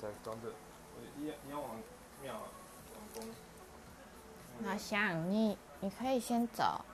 太方的，你要你要往庙往宫。那想你，你可以先走。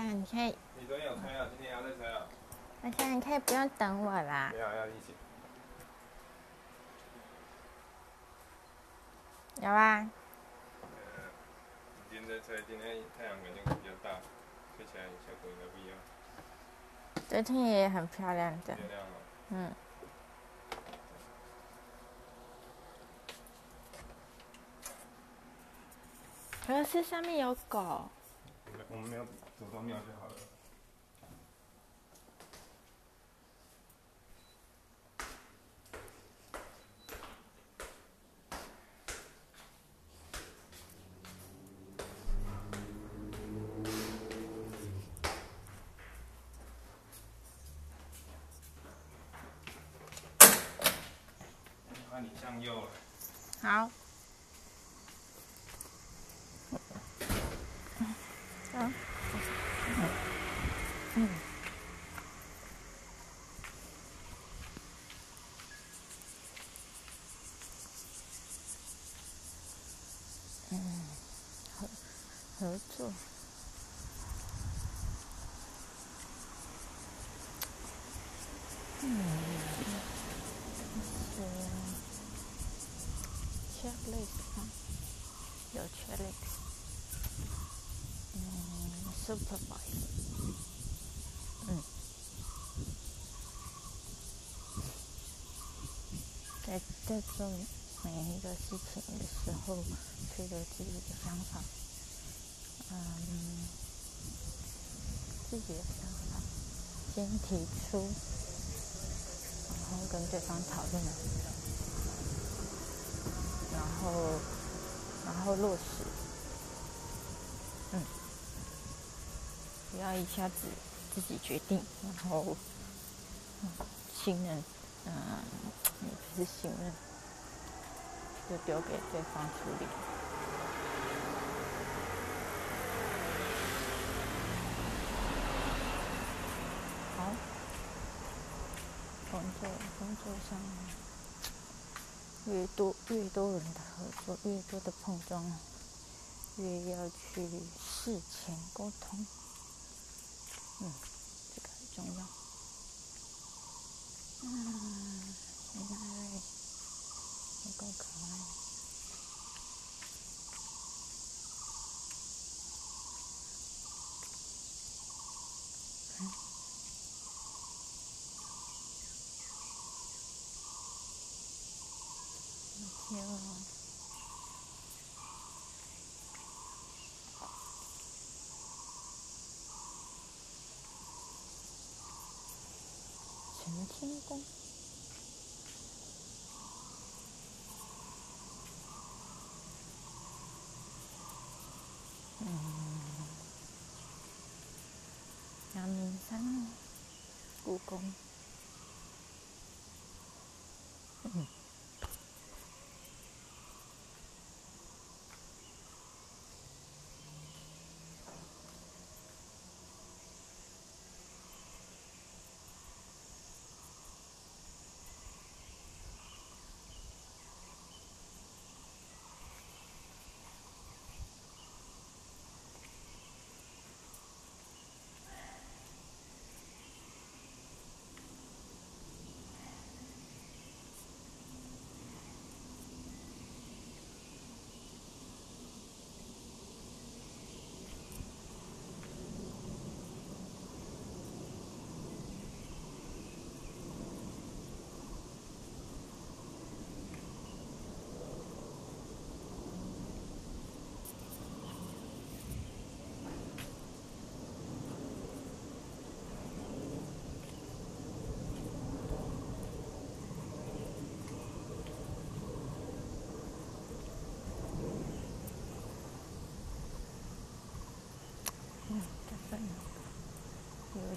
你可以，你昨天有吹啊？今天也要再吹啊？那现在你可以不用等我啦没。有，要一起。有啊，呃，今天在吹，今天太阳肯定比较大，吹起来效果应该不一样。昨天也很漂亮的月。亮哦，嗯，可是上面有狗。我们没有走到庙就好了。看你向右了。好。嗯。嗯。嗯，合合作。有 c h e c 嗯，supervise，嗯，在在做每一个事情的时候，去留自己的想法。嗯，自己的想法先提出，然后跟对方讨论，然后然后落实。嗯，不要一下子自己决定，然后信任，嗯，也不是信任，就丢给对方处理。好，工作工作上越多越多人的合作，越多的碰撞。越要去事前沟通，嗯，这个很重要。嗯，谁那位有够可爱。就。陈天宫。嗯，阳明山，故宫。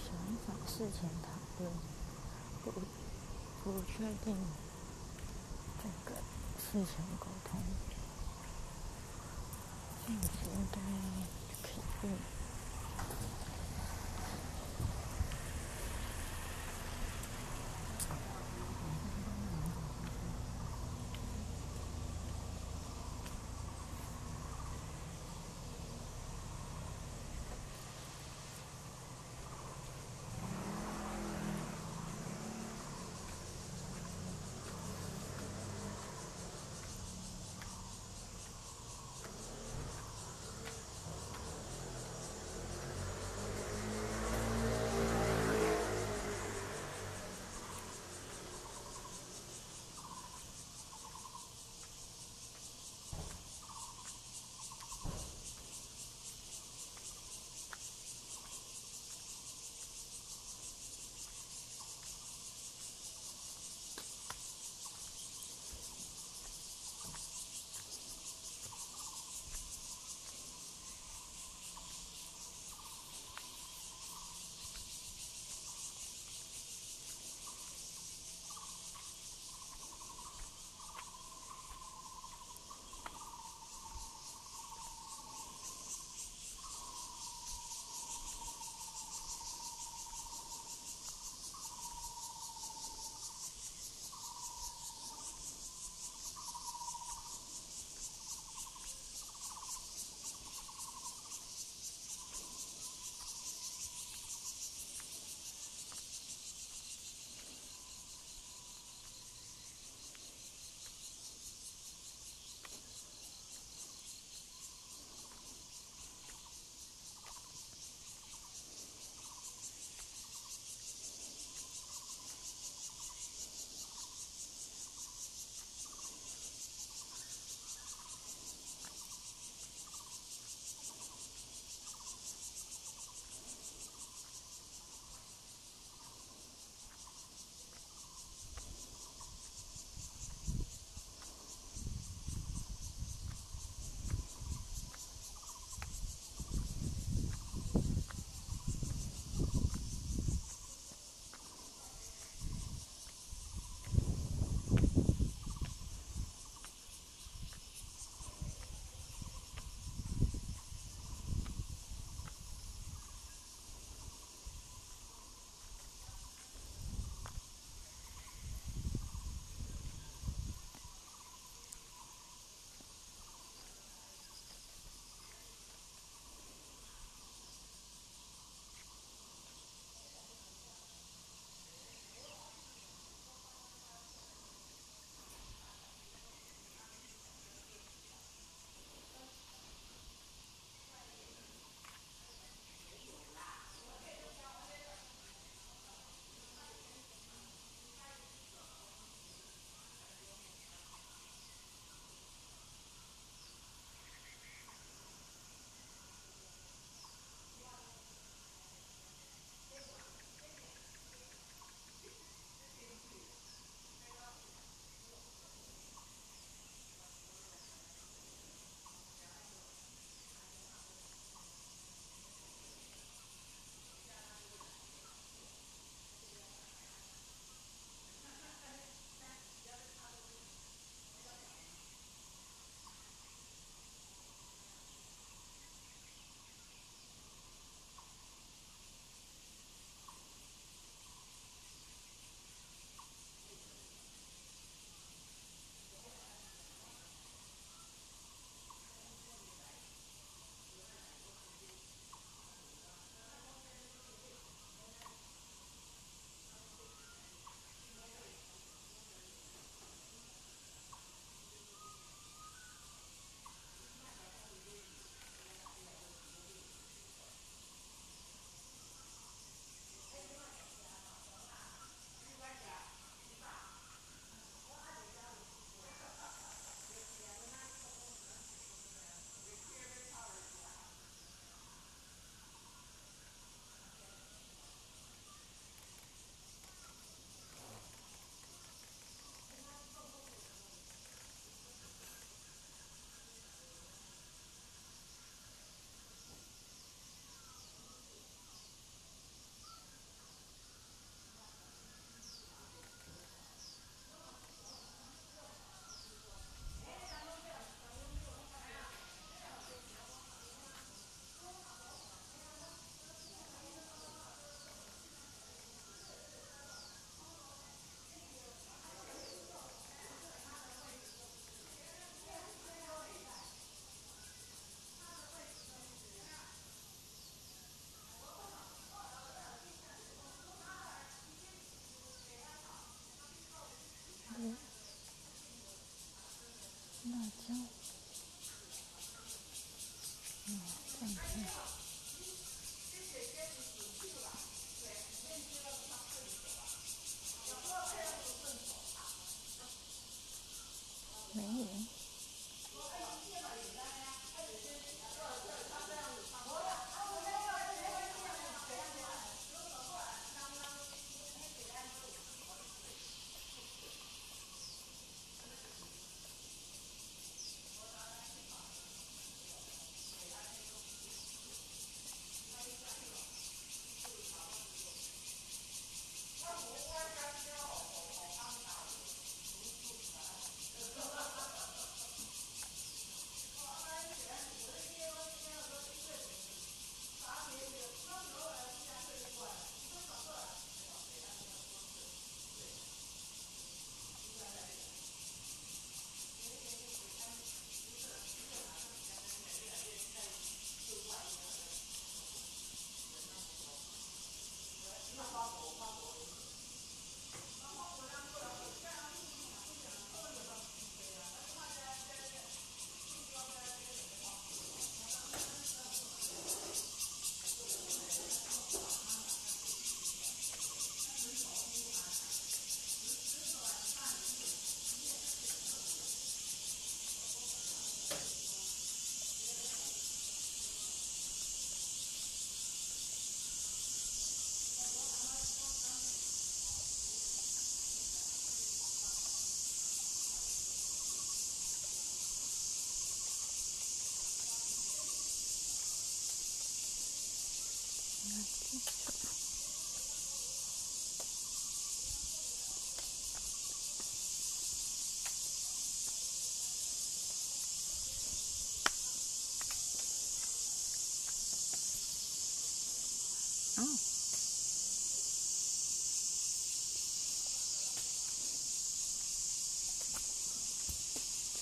想法事前讨论，不不确定这个事前沟通，这样子应该可以。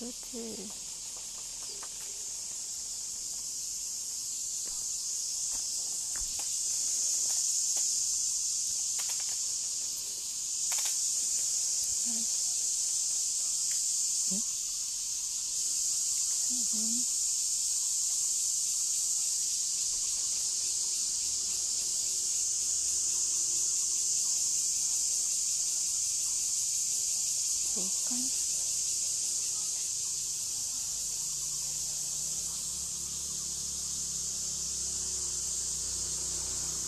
竹子。嗯，嗯。竹竿，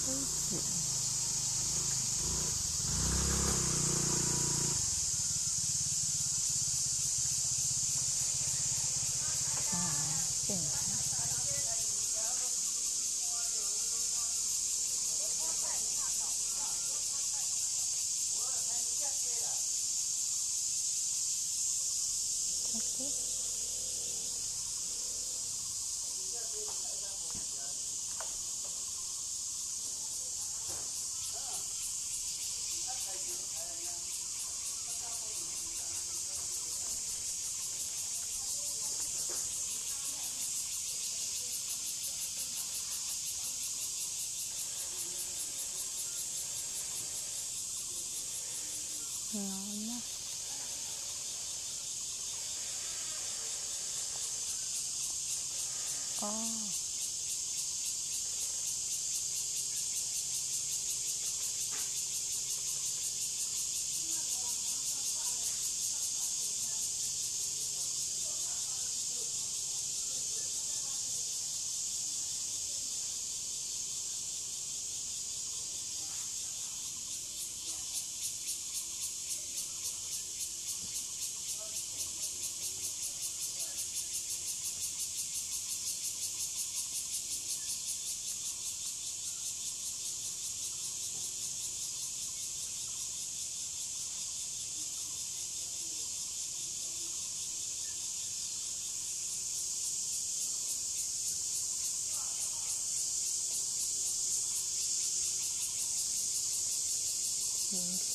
杯子，啊，键盘。好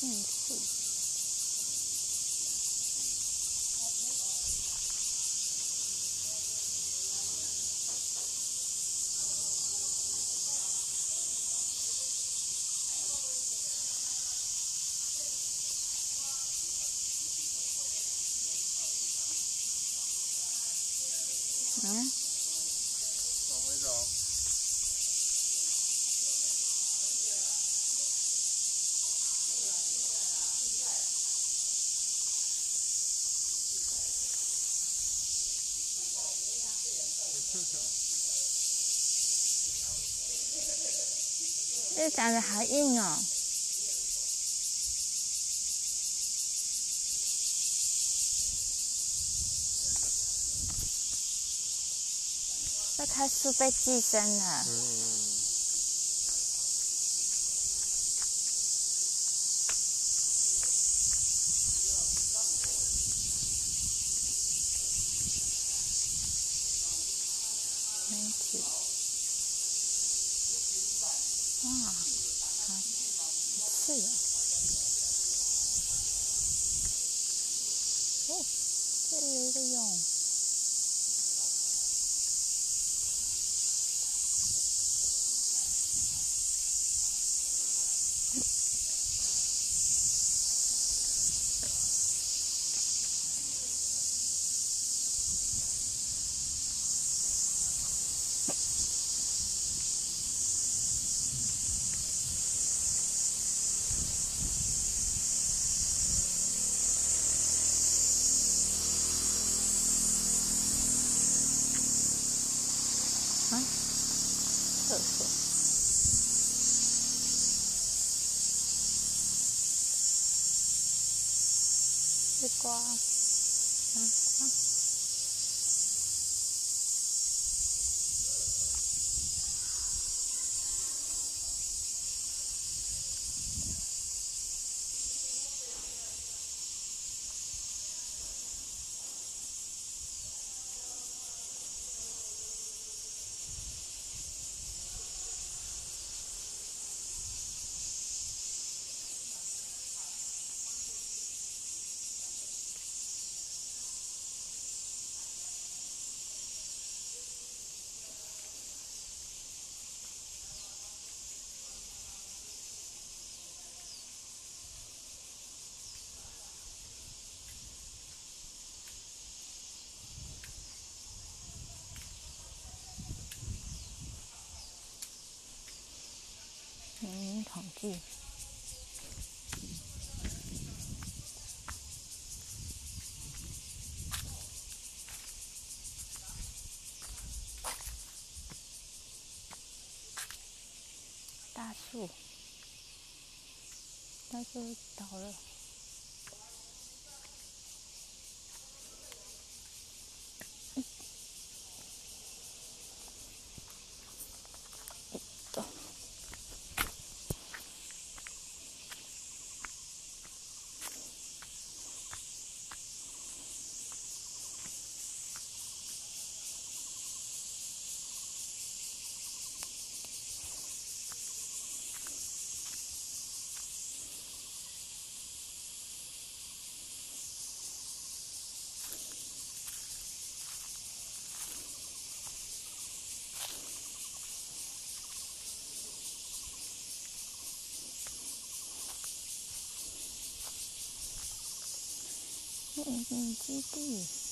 can. 长得好硬哦。这棵树被寄生了。嗯。没子。哇，好刺哦！哦，这里有一个蛹。啊，厕所。丝瓜，南。大树，大树倒了。走。秘密基地。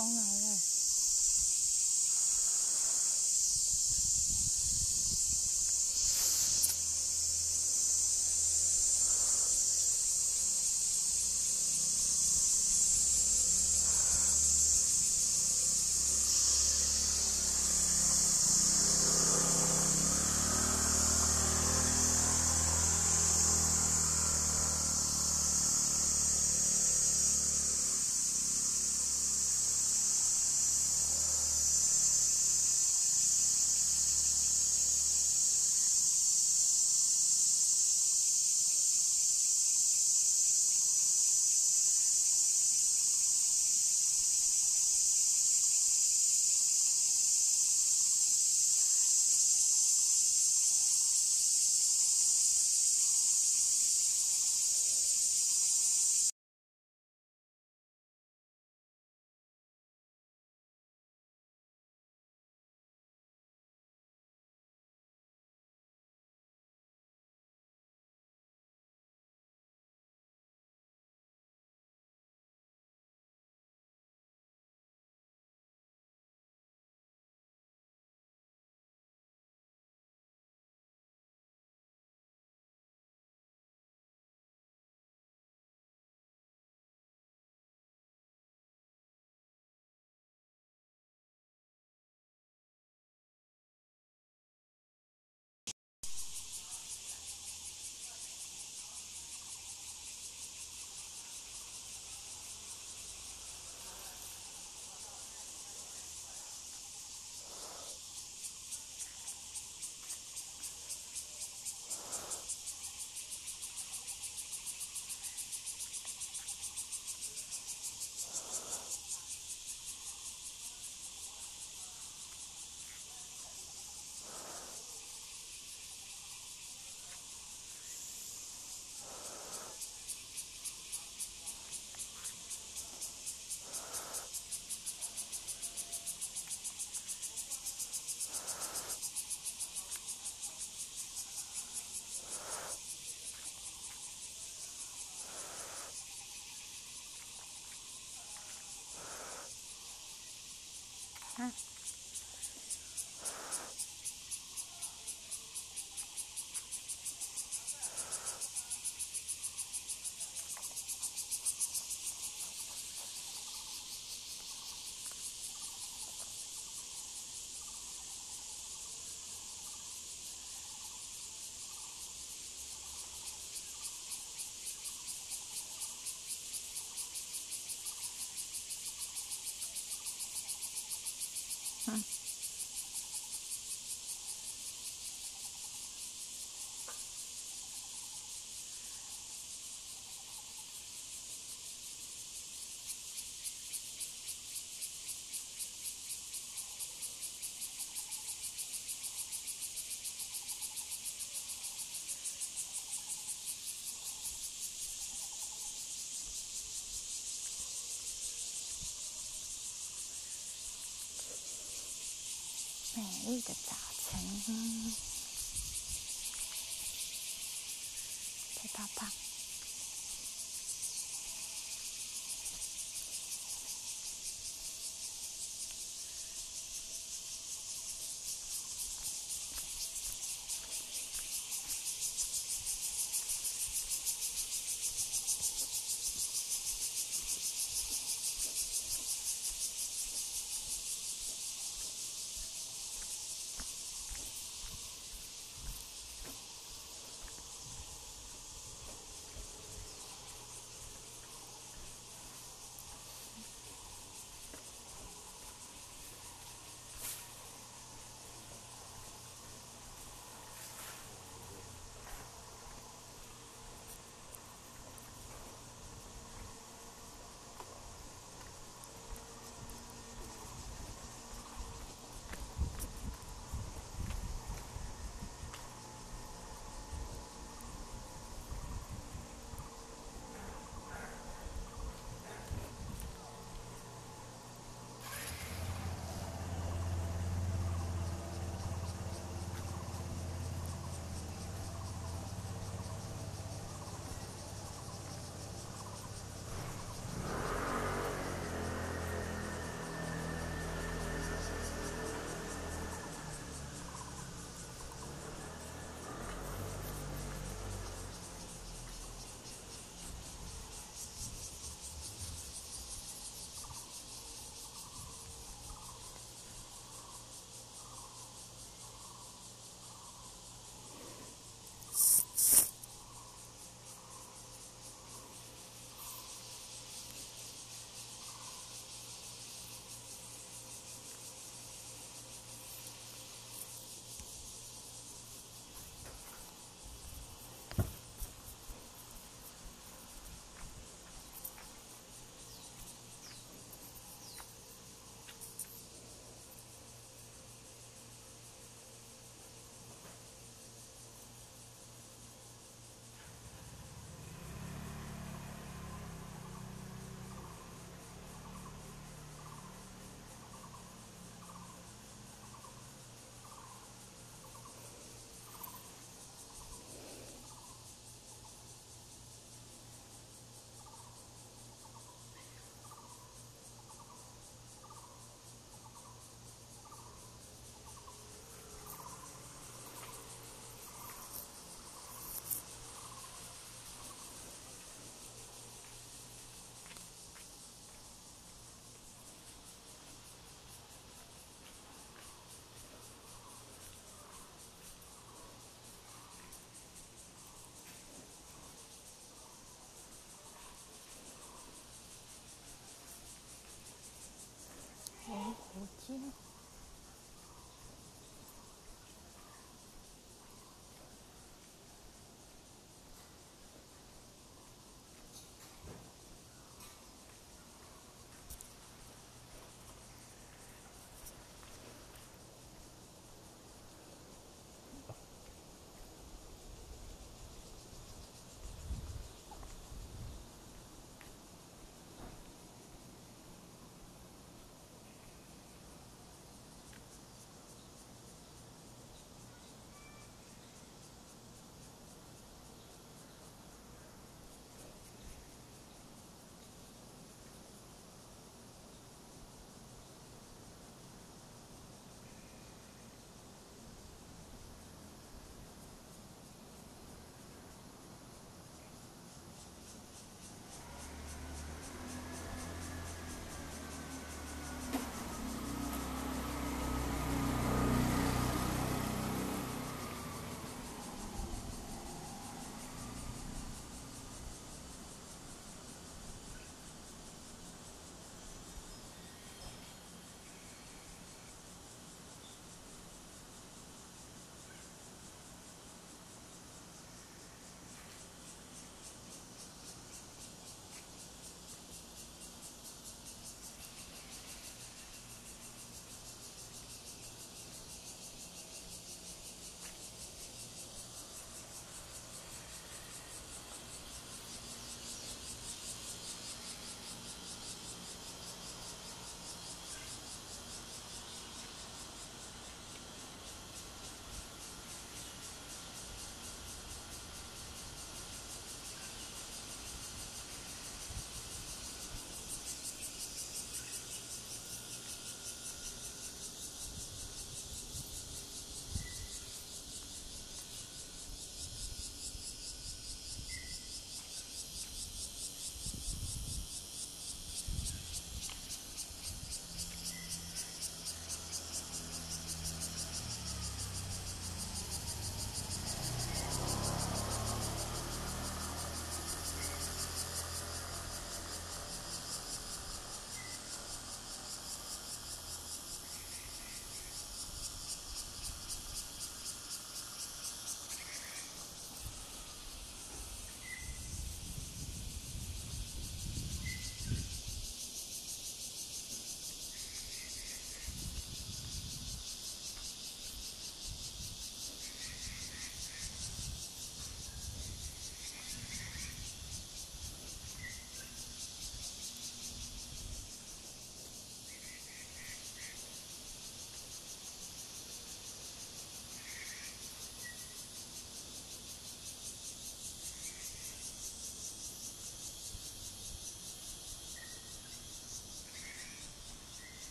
风来了。啊。嗯。美丽的早晨，在泡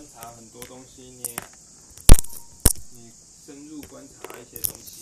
观。察很多东西，你你深入观察一些东西，